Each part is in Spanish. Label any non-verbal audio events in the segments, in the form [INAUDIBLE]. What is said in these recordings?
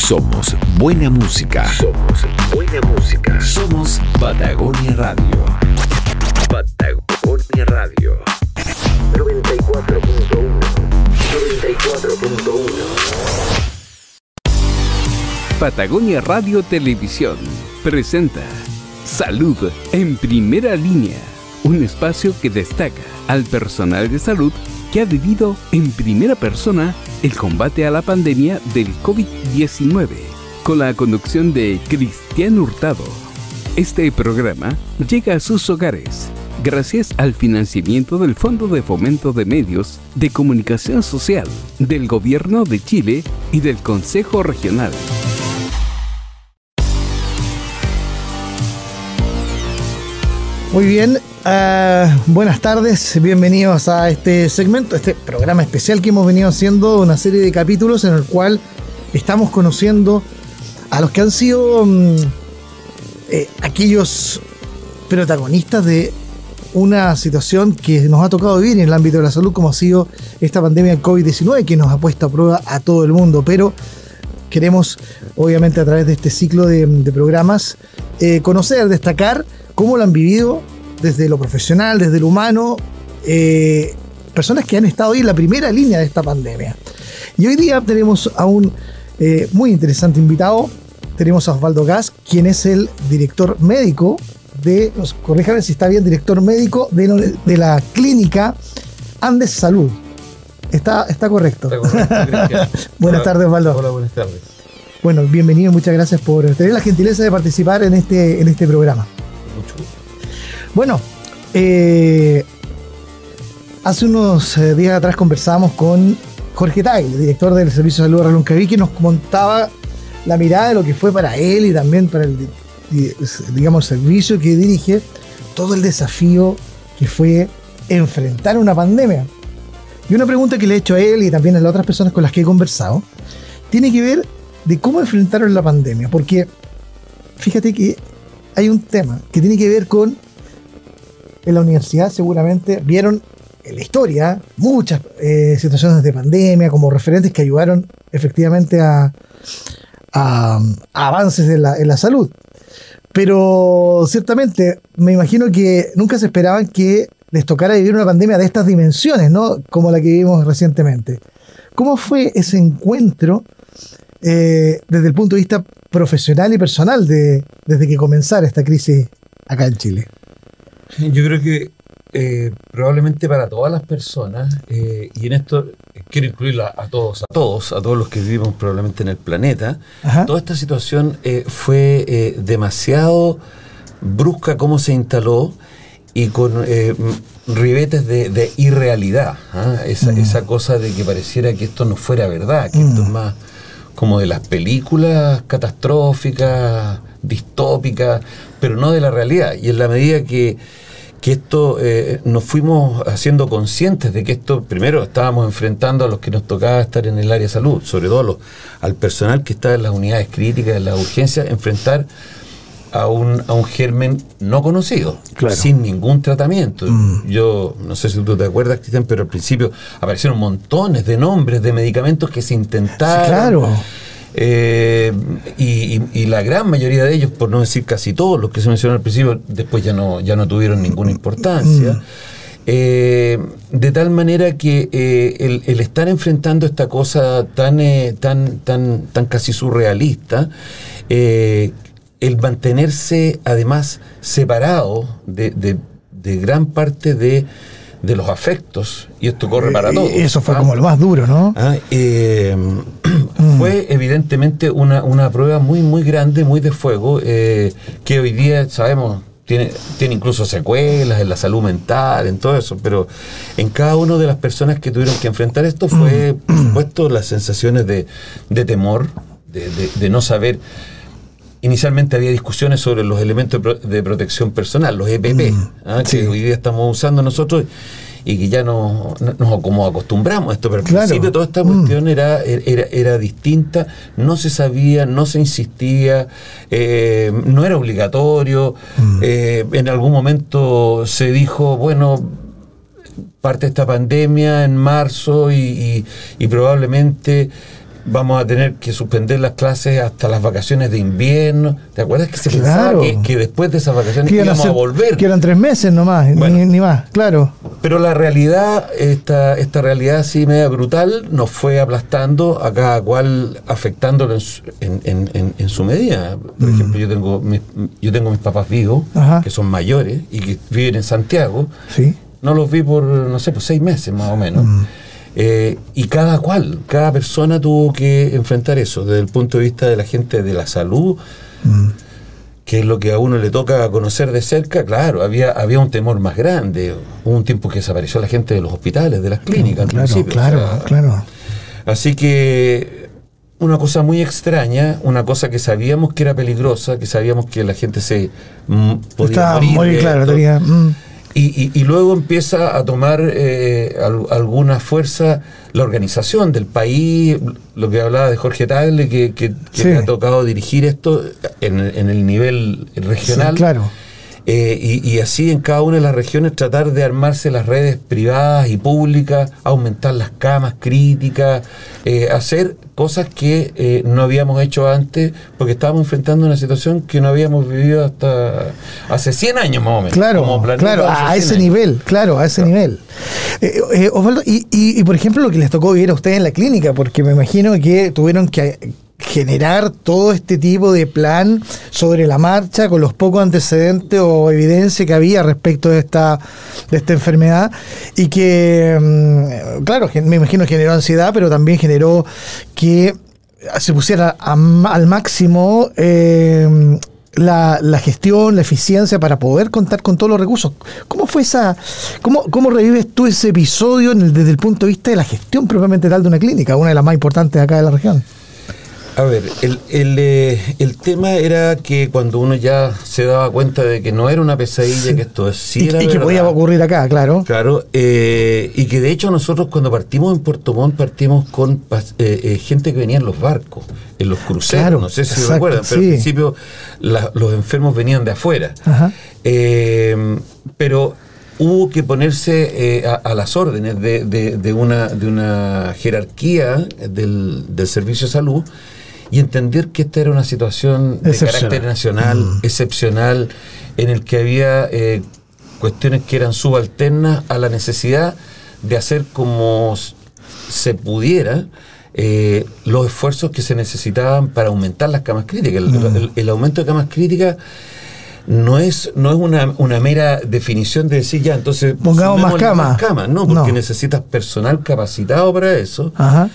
Somos buena música. Somos buena música. Somos Patagonia Radio. Patagonia Radio. 94.1. 94.1. Patagonia Radio Televisión presenta Salud en primera línea, un espacio que destaca al personal de salud que ha vivido en primera persona el combate a la pandemia del COVID-19, con la conducción de Cristian Hurtado. Este programa llega a sus hogares gracias al financiamiento del Fondo de Fomento de Medios de Comunicación Social del Gobierno de Chile y del Consejo Regional. Muy bien, uh, buenas tardes, bienvenidos a este segmento, este programa especial que hemos venido haciendo, una serie de capítulos en el cual estamos conociendo a los que han sido um, eh, aquellos protagonistas de una situación que nos ha tocado vivir en el ámbito de la salud, como ha sido esta pandemia del COVID-19, que nos ha puesto a prueba a todo el mundo, pero queremos, obviamente, a través de este ciclo de, de programas, eh, conocer, destacar cómo lo han vivido desde lo profesional, desde lo humano, eh, personas que han estado ahí en la primera línea de esta pandemia. Y hoy día tenemos a un eh, muy interesante invitado, tenemos a Osvaldo Gas, quien es el director médico de, corríjame si está bien, director médico de, de la clínica Andes Salud. Está, está correcto. Está correcto [LAUGHS] buenas tardes, Osvaldo. Hola, buenas tardes. Bueno, bienvenido, muchas gracias por tener la gentileza de participar en este, en este programa. Bueno, eh, hace unos eh, días atrás conversábamos con Jorge el director del Servicio de Salud de Reloncaví, que nos contaba la mirada de lo que fue para él y también para el digamos, servicio que dirige, todo el desafío que fue enfrentar una pandemia. Y una pregunta que le he hecho a él y también a las otras personas con las que he conversado, tiene que ver de cómo enfrentaron la pandemia, porque fíjate que hay un tema que tiene que ver con, en la universidad seguramente vieron en la historia muchas eh, situaciones de pandemia como referentes que ayudaron efectivamente a, a, avances en la, en la salud. Pero ciertamente me imagino que nunca se esperaban que les tocara vivir una pandemia de estas dimensiones, ¿no? Como la que vivimos recientemente. ¿Cómo fue ese encuentro eh, desde el punto de vista profesional y personal de, desde que comenzara esta crisis acá en Chile? Yo creo que eh, probablemente para todas las personas, eh, y en esto quiero incluir a, todos, a todos, a todos los que vivimos probablemente en el planeta, Ajá. toda esta situación eh, fue eh, demasiado brusca como se instaló y con eh, ribetes de, de irrealidad, ¿ah? esa, Mm. esa cosa de que pareciera que esto no fuera verdad, que Mm. esto es más como de las películas catastróficas, distópicas, pero no de la realidad. Y en la medida que, que esto eh, nos fuimos haciendo conscientes de que esto, primero estábamos enfrentando a los que nos tocaba estar en el área de salud, sobre todo al personal que está en las unidades críticas, en las urgencias, enfrentar a un, a un germen no conocido, Claro. sin ningún tratamiento. Mm. Yo no sé si tú te acuerdas, Cristian, pero al principio aparecieron montones de nombres de medicamentos que se intentaron. Claro. Eh, y, la gran mayoría de ellos, por no decir casi todos los que se mencionaron al principio, después ya no, ya no tuvieron ninguna importancia. Mm. Eh, de tal manera que eh, el, el estar enfrentando esta cosa tan, eh, tan, tan, tan casi surrealista, el mantenerse además separado de, de- de gran parte de, de los afectos, y esto corre para Eh, todos. Eso fue ¿ah? como lo más duro, ¿no? Ah, eh, fue evidentemente una, una prueba muy, muy grande, muy de fuego, eh, que hoy día sabemos tiene, tiene incluso secuelas en la salud mental, en todo eso, pero en cada una de las personas que tuvieron que enfrentar esto fue, por supuesto, las sensaciones de, de temor, de, de- de no saber. Inicialmente había discusiones sobre los elementos de, pro- de protección personal, los EPP, ¿ah? sí. que hoy día estamos usando nosotros y que ya no, no- nos como acostumbramos a esto, pero al Claro. principio toda esta Mm. cuestión era, era, era distinta, no se sabía, no se insistía, eh, no era obligatorio, Mm. eh, en algún momento se dijo, bueno, parte esta pandemia en marzo y, y- y probablemente vamos a tener que suspender las clases hasta las vacaciones de invierno. ¿Te acuerdas que se Claro. pensaba que, que después de esas vacaciones a íbamos a, volver? Que eran tres meses nomás, ni- Bueno. ni, más, claro. Pero la realidad, esta, esta realidad así media brutal, nos fue aplastando a cada cual afectándolo en su, en, en- en- su medida. Por ejemplo, yo tengo, mis, yo tengo mis papás vivos, Ajá. que son mayores y que viven en Santiago. Sí. No los vi por, no sé, por seis meses más o menos. Eh, y cada cual, cada persona tuvo que enfrentar eso desde el punto de vista de la gente de la salud, que es lo que a uno le toca conocer de cerca. Claro, había, había un temor más grande. Hubo un tiempo que desapareció la gente de los hospitales, de las clínicas Claro, principio. claro, o sea, claro. Así que una cosa muy extraña, una cosa que sabíamos que era peligrosa, que sabíamos que la gente se mm, podía Estaba morir muy claro, tenía. mm, Y, y- y luego empieza a tomar eh, al- alguna fuerza la organización del país, lo que hablaba de Jorge Tagle, que, que, que Sí. ha tocado dirigir esto en, el- en el nivel regional. sí, claro. Eh, y, y así en cada una de las regiones tratar de armarse las redes privadas y públicas, aumentar las camas críticas, eh, hacer cosas que eh, no habíamos hecho antes porque estábamos enfrentando una situación que no habíamos vivido hasta hace 100 años más o menos. Claro, como claro, a 100 ese años. nivel, claro, a ese nivel. Eh, eh, Osvaldo, y, y- y, por ejemplo lo que les tocó vivir a ustedes en la clínica, porque me imagino que tuvieron que generar todo este tipo de plan sobre la marcha con los pocos antecedentes o evidencia que había respecto de esta de esta enfermedad y que mm, claro me imagino generó ansiedad pero también generó que se pusiera a al máximo eh, la, la gestión, la eficiencia para poder contar con todos los recursos. ¿Cómo fue esa, cómo, cómo revives tú ese episodio en el- desde el punto de vista de la gestión propiamente tal de una clínica, una de las más importantes acá de la región? A ver, el, el, eh, el tema era que cuando uno ya se daba cuenta de que no era una pesadilla, que esto sí [LAUGHS] y era y que podía ocurrir acá, claro. Claro, eh, y que de hecho nosotros cuando partimos en Puerto Montt partimos con eh, gente que venía en los barcos, en los cruceros, Claro, no sé si exacto, recuerdan, pero sí. al principio la- los enfermos venían de afuera. Ajá. Pero hubo que ponerse eh, a, a las órdenes de, de- de una, de una jerarquía del, del servicio de salud y entender que esta era una situación de carácter nacional, Mm. excepcional, en el que había eh, cuestiones que eran subalternas a la necesidad de hacer como se pudiera eh, los esfuerzos que se necesitaban para aumentar las camas críticas. El, Mm. el- el aumento de camas críticas no es, no es una, una mera definición de decir ya, entonces Pongamos más camas. no, porque No. necesitas personal capacitado para eso. Ajá.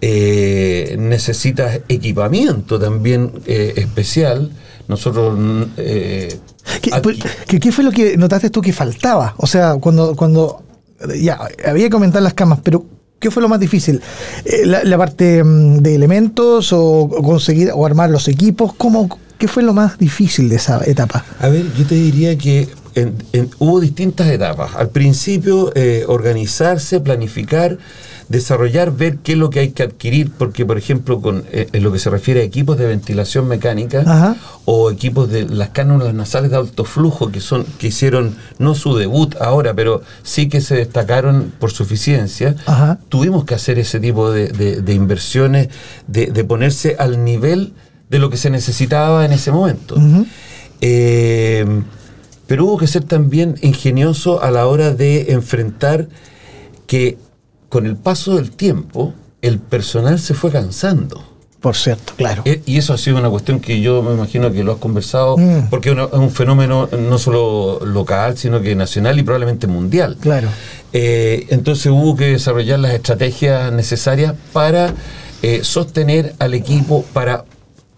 Eh, necesitas equipamiento también eh, especial. Nosotros eh, ¿Qué, aquí- pues, ¿qué, qué fue lo que notaste tú que faltaba? O sea, cuando, cuando ya había que aumentar las camas, pero ¿qué fue lo más difícil? Eh, la, la parte mm, de elementos o, conseguir o armar los equipos? ¿Cómo, ¿Qué fue lo más difícil de esa etapa? A ver, yo te diría que en- en- hubo distintas etapas. Al principio, organizarse, planificar, desarrollar, ver qué es lo que hay que adquirir, porque, por ejemplo, con, eh, en lo que se refiere a equipos de ventilación mecánica Ajá. o equipos de las cánulas nasales de alto flujo, que, son, que hicieron no su debut ahora, pero sí que se destacaron por su eficiencia, Ajá. tuvimos que hacer ese tipo de, de- de inversiones, de, de ponerse al nivel de lo que se necesitaba en ese momento. Eh, pero hubo que ser también ingenioso a la hora de enfrentar que con el paso del tiempo el personal se fue cansando. Por cierto, claro. E- Y eso ha sido una cuestión que yo me imagino que lo has conversado, Mm. porque es un fenómeno no solo local, sino que nacional y probablemente mundial. Claro. Eh, entonces hubo que desarrollar las estrategias necesarias para eh, sostener al equipo, para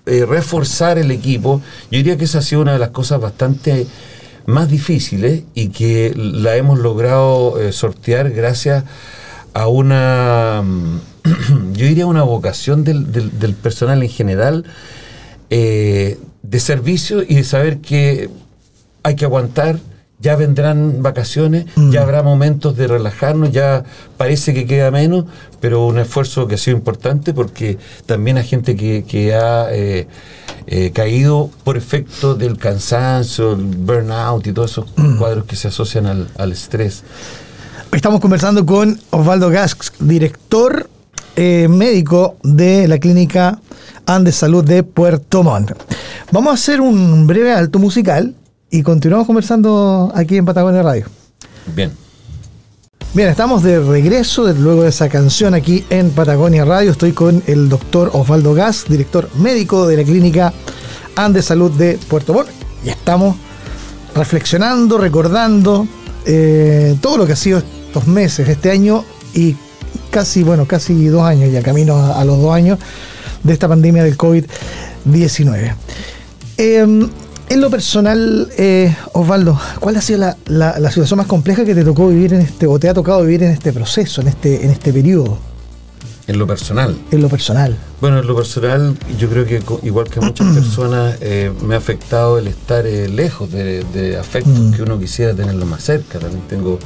eh, reforzar el equipo. Yo diría que esa ha sido una de las cosas bastante más difíciles y que la hemos logrado eh, sortear gracias a una, mm, [CLEARS THROAT] yo diría una vocación del, del- del personal en general eh, de servicio y de saber que hay que aguantar, ya vendrán vacaciones, Mm. ya habrá momentos de relajarnos, ya parece que queda menos, pero un esfuerzo que ha sido importante porque también hay gente que, que ha eh, eh, caído por efecto del cansancio, el burnout y todos esos Mm. cuadros que se asocian al, al estrés. Estamos conversando con Osvaldo Gask, director eh, médico de la clínica Andes Salud de Puerto Montt. Vamos a hacer un breve alto musical y continuamos conversando aquí en Patagonia Radio. Bien. Bien, estamos de regreso luego de esa canción aquí en Patagonia Radio. Estoy con el doctor Osvaldo Gas, director médico de la clínica Andes Salud de Puerto Montt. Y estamos reflexionando, recordando eh, todo lo que ha sido estos meses, este año y casi, bueno, casi dos años, ya camino a, los dos años de esta pandemia del COVID-19. Em, en lo personal, eh, Osvaldo, ¿cuál ha sido la, situación más compleja que te tocó vivir en este, o te ha tocado vivir en este proceso, en este, en este periodo? En lo personal. En lo personal. Bueno, en lo personal, yo creo que igual que muchas [CLEARS THROAT] personas, eh, me ha afectado el estar eh, lejos de, afectos mm. que uno quisiera tenerlo más cerca. También tengo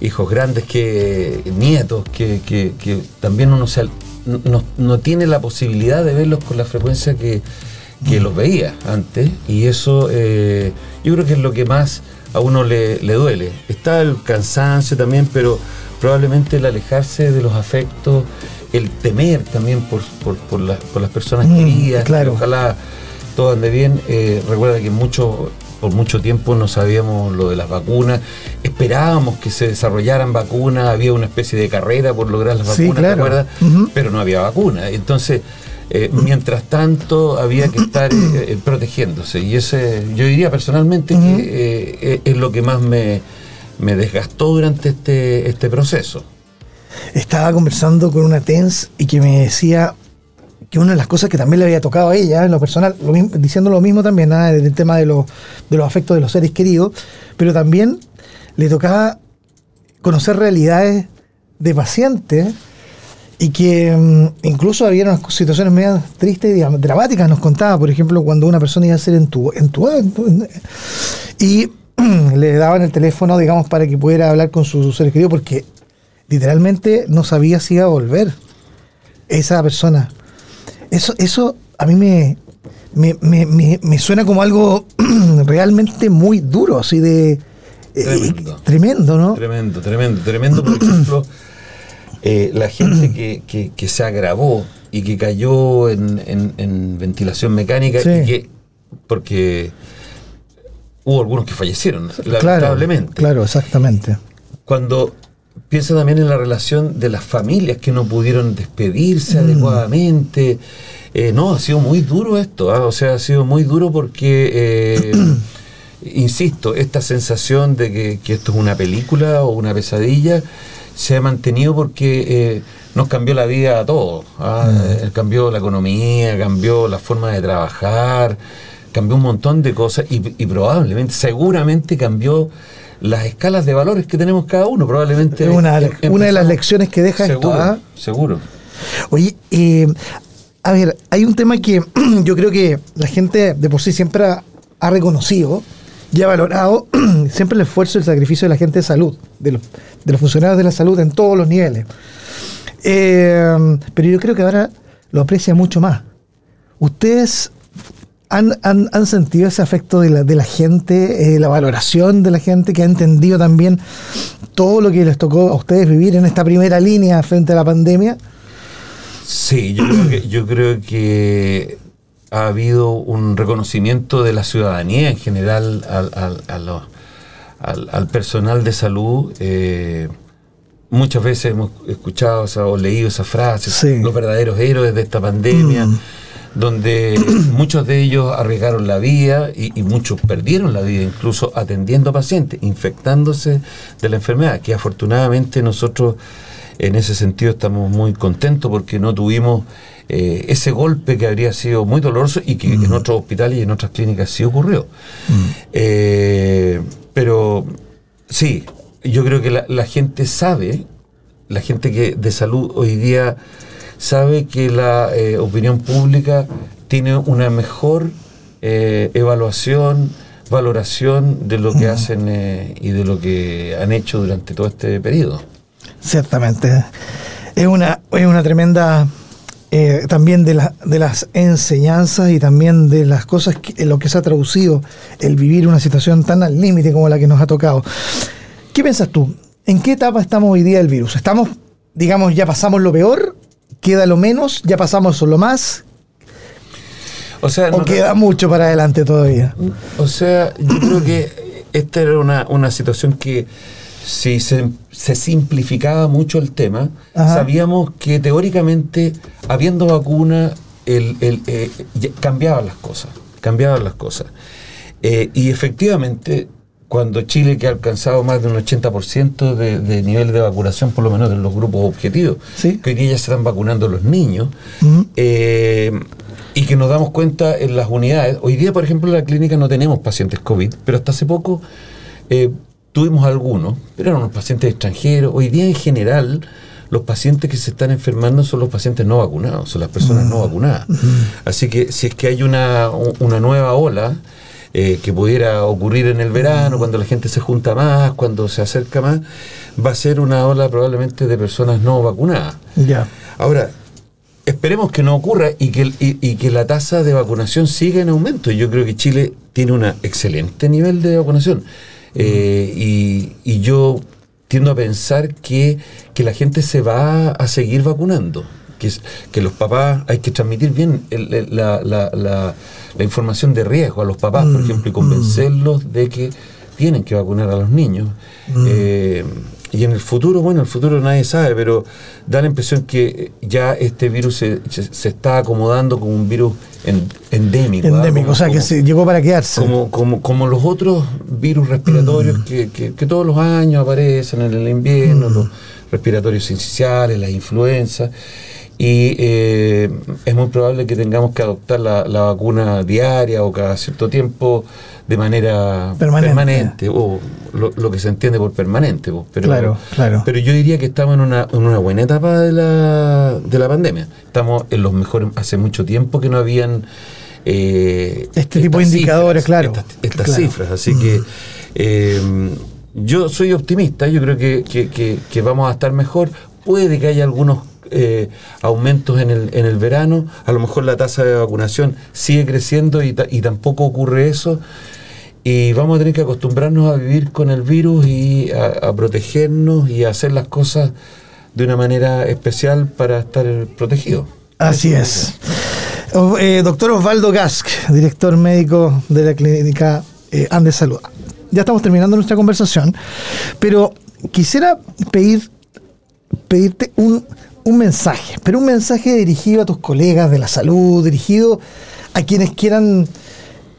hijos grandes que nietos que, que, también uno no, no, tiene la posibilidad de verlos con la frecuencia que, que los veía antes y eso eh, yo creo que es lo que más a uno le, le, duele. Está el cansancio también, pero probablemente el alejarse de los afectos, el temer también por, por, por, por las personas mm, queridas, claro. ojalá todo ande bien. Eh, recuerda que mucho por mucho tiempo no sabíamos lo de las vacunas, esperábamos que se desarrollaran vacunas, había una especie de carrera por lograr las vacunas, ¿te acuerdas? Pero no había vacunas. Entonces, eh, mientras tanto, había que estar eh, eh, protegiéndose. Y ese, yo diría personalmente que es lo que más me, me desgastó durante este, este proceso. Estaba conversando con una TENS y que me decía, que una de las cosas que también le había tocado a ella en lo personal, diciendo lo mismo también, nada del tema de, los, de los afectos de los seres queridos, pero también le tocaba conocer realidades de pacientes y que mm, incluso había unas situaciones medio tristes y dramáticas, nos contaba, por ejemplo, cuando una persona iba a ser entubada y [CLEARS THROAT] le daban el teléfono, digamos, para que pudiera hablar con sus seres queridos, porque literalmente no sabía si iba a volver esa persona. Eso, eso a mí me, me, suena como algo [CLEARS THROAT] realmente muy duro, así de... Eh, tremendo. ¿no? Tremendo, tremendo, tremendo. Por ejemplo, [CLEARS THROAT] eh, la gente que, que, se agravó y que cayó en, ventilación mecánica y que... Porque hubo algunos que fallecieron, lamentablemente. Claro, exactamente. Cuando piensa también en la relación de las familias que no pudieron despedirse mm. adecuadamente. Eh, no, ha sido muy duro esto, ¿ah? o sea, ha sido muy duro porque, eh, [CLEARS THROAT] insisto, esta sensación de que, esto es una película o una pesadilla se ha mantenido porque eh, nos cambió la vida a todos. ¿ah? Mm. Cambió la economía, cambió la forma de trabajar, cambió un montón de cosas y, y probablemente, seguramente cambió las escalas de valores que tenemos cada uno, probablemente. Es una, una de las lecciones que deja seguro, esto. ¿ah? Seguro. Oye, eh, a ver, hay un tema que [CLEARS THROAT] yo creo que la gente de por sí siempre ha, reconocido y ha valorado [CLEARS THROAT] siempre el esfuerzo y el sacrificio de la gente de salud, de los, de los funcionarios de la salud en todos los niveles. Eh, pero yo creo que ahora lo aprecia mucho más. Ustedes han, sentido ese afecto de la, de la gente, eh, la valoración de la gente que ha entendido también todo lo que les tocó a ustedes vivir en esta primera línea frente a la pandemia? Sí, yo creo que, yo creo que ha habido un reconocimiento de la ciudadanía en general al, al, personal de salud. Eh, muchas veces hemos escuchado o leído esas frases, los verdaderos héroes de esta pandemia. Mm donde [CLEARS THROAT] muchos de ellos arriesgaron la vida y, muchos perdieron la vida, incluso atendiendo a pacientes, infectándose de la enfermedad, que afortunadamente nosotros en ese sentido estamos muy contentos porque no tuvimos eh, ese golpe que habría sido muy doloroso y que en otros hospitales y en otras clínicas sí ocurrió. Mm. Eh, pero sí, yo creo que la, la, gente sabe, la gente que de salud hoy día sabe que la eh, opinión pública tiene una mejor eh, evaluación, valoración de lo que hacen eh, y de lo que han hecho durante todo este periodo. Ciertamente. Es una, es una tremenda también de, la, de las enseñanzas y también de las cosas que, en lo que se ha traducido el vivir una situación tan al límite como la que nos ha tocado. ¿Qué piensas tú? ¿En qué etapa estamos hoy día del virus? ¿Estamos, digamos, ya pasamos lo peor queda lo menos, ya pasamos lo más, O sea, o no- queda mucho para adelante todavía. O sea, yo creo que esta era una, una situación que si se, se simplificaba mucho el tema, Ajá. sabíamos que teóricamente, habiendo vacuna, el, el, eh, cambiaban las cosas, cambiaban las cosas. Eh, y efectivamente, cuando Chile que ha alcanzado más de un 80% de, de nivel de vacunación, por lo menos en los grupos objetivos, Sí. que hoy día ya se están vacunando los niños, eh, y que nos damos cuenta en las unidades. Hoy día, por ejemplo, en la clínica no tenemos pacientes COVID, pero hasta hace poco eh, tuvimos algunos, pero eran unos pacientes extranjeros. Hoy día, en general, los pacientes que se están enfermando son los pacientes no vacunados, son las personas no vacunadas. Así que si es que hay una, una nueva ola, eh, que pudiera ocurrir en el verano, cuando la gente se junta más, cuando se acerca más, va a ser una ola probablemente de personas no vacunadas. Ya. Ahora, esperemos que no ocurra y que, y, y que la tasa de vacunación siga en aumento. Yo creo que Chile tiene un excelente nivel de vacunación. Eh, y, y yo tiendo a pensar que, que la gente se va a seguir vacunando. Que, los papás hay que transmitir bien el- el- la, la- la- la información de riesgo a los papás, por ejemplo, y convencerlos de que tienen que vacunar a los niños. Eh, y en el futuro, bueno, el futuro nadie sabe, pero da la impresión que ya este virus se, se- está acomodando como un virus en- endémico. ¿ah? Endémico, Como- o sea que se llegó para quedarse. como, como, como los otros virus respiratorios que, que- que todos los años aparecen en el invierno, los respiratorios sinciciales, las influencias. Y eh, es muy probable que tengamos que adoptar la, la vacuna diaria o cada cierto tiempo de manera Permanente. permanente, o lo, lo que se entiende por permanente. Pero, Claro, claro. pero yo diría que estamos en una, en una buena etapa de la, de la pandemia. Estamos en los mejores, hace mucho tiempo que no habían... eh, Este tipo de indicadores, claro. Estas, estas Claro. cifras. Así que eh, yo soy optimista, yo creo que, que- que- que vamos a estar mejor. Puede que haya algunos eh, aumentos en el, en el verano, a lo mejor la tasa de vacunación sigue creciendo y, y tampoco ocurre eso. Y vamos a tener que acostumbrarnos a vivir con el virus y a, protegernos y a hacer las cosas de una manera especial para estar protegidos. Así es. Eh, doctor Osvaldo Gask, director médico de la clínica eh, Andes Salud. Ya estamos terminando nuestra conversación, pero quisiera pedir, pedirte un, un mensaje, pero un mensaje dirigido a tus colegas de la salud, dirigido a quienes quieran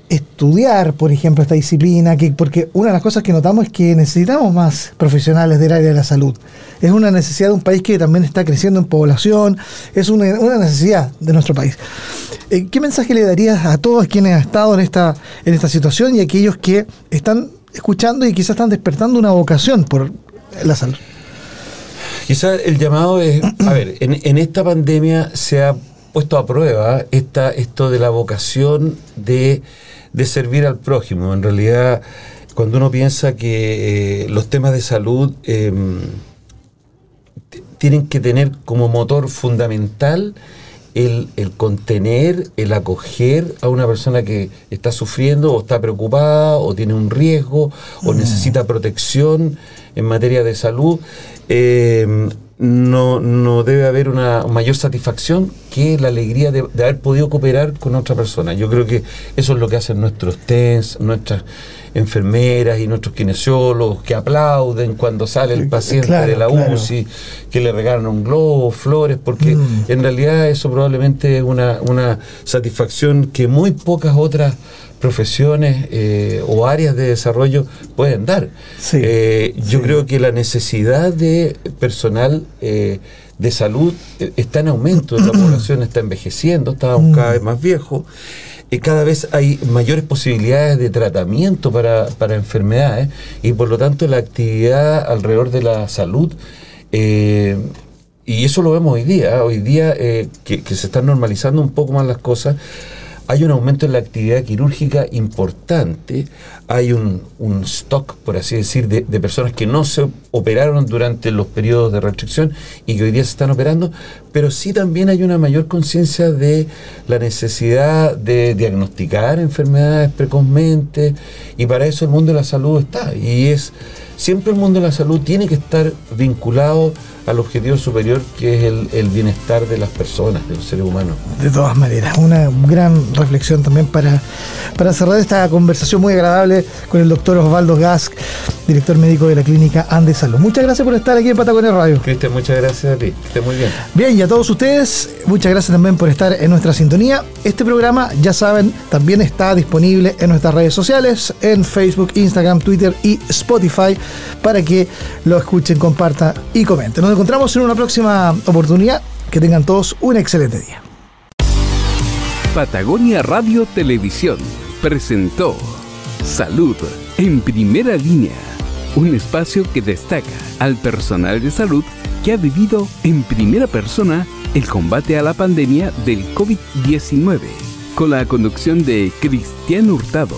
estudiar, por ejemplo, esta disciplina, que, porque una de las cosas que notamos es que necesitamos más profesionales del área de la salud. Es una necesidad de un país que también está creciendo en población, es una, necesidad de nuestro país. Eh, ¿Qué mensaje le darías a todos quienes han estado en esta, en esta situación y a aquellos que están escuchando y quizás están despertando una vocación por la salud? Quizás el llamado es, a ver, en, esta pandemia se ha puesto a prueba esta, esto de la vocación de, de servir al prójimo. En realidad, cuando uno piensa que eh, los temas de salud t- tienen que tener como motor fundamental el, el contener, el acoger a una persona que está sufriendo o está preocupada o tiene un riesgo o necesita protección en materia de salud, eh, no, no debe haber una mayor satisfacción que la alegría de, de haber podido cooperar con otra persona. Yo creo que eso es lo que hacen nuestros TENS, nuestras enfermeras y nuestros kinesiólogos que aplauden cuando sale el paciente Claro, de la claro. UCI, que le regalan un globo, flores, porque Mm. en realidad eso probablemente es una, una satisfacción que muy pocas otras profesiones eh, o áreas de desarrollo pueden dar. Sí, Eh, yo sí. creo que la necesidad de personal eh, de salud eh, está en aumento, la [CLEARS THROAT] población está envejeciendo, estamos Mm. cada vez más viejos. Eh, cada vez hay mayores posibilidades de tratamiento para, para enfermedades y por lo tanto la actividad alrededor de la salud eh, y eso lo vemos hoy día, ¿eh? hoy día eh, que, que se están normalizando un poco más las cosas, hay un aumento en la actividad quirúrgica importante, hay un, stock, por así decir, de, de personas que no se operaron durante los periodos de restricción y que hoy día se están operando, pero sí también hay una mayor conciencia de la necesidad de diagnosticar enfermedades precozmente y para eso el mundo de la salud está y es siempre el mundo de la salud tiene que estar vinculado al objetivo superior que es el, el, bienestar de las personas, de los seres humanos. De todas maneras, una gran reflexión también para, para cerrar esta conversación muy agradable con el doctor Osvaldo Gask, director médico de la clínica Andes Salud. Muchas gracias por estar aquí en Patagonia Radio. Cristian, muchas gracias a ti, que estés muy bien. Bien, y a todos ustedes, muchas gracias también por estar en nuestra sintonía. Este programa, ya saben, también está disponible en nuestras redes sociales, en Facebook, Instagram, Twitter y Spotify, para que lo escuchen, compartan y comenten. Nos encontramos en una próxima oportunidad. Que tengan todos un excelente día. Patagonia Radio Televisión presentó Salud en primera línea, un espacio que destaca al personal de salud que ha vivido en primera persona el combate a la pandemia del COVID-19, con la conducción de Cristian Hurtado.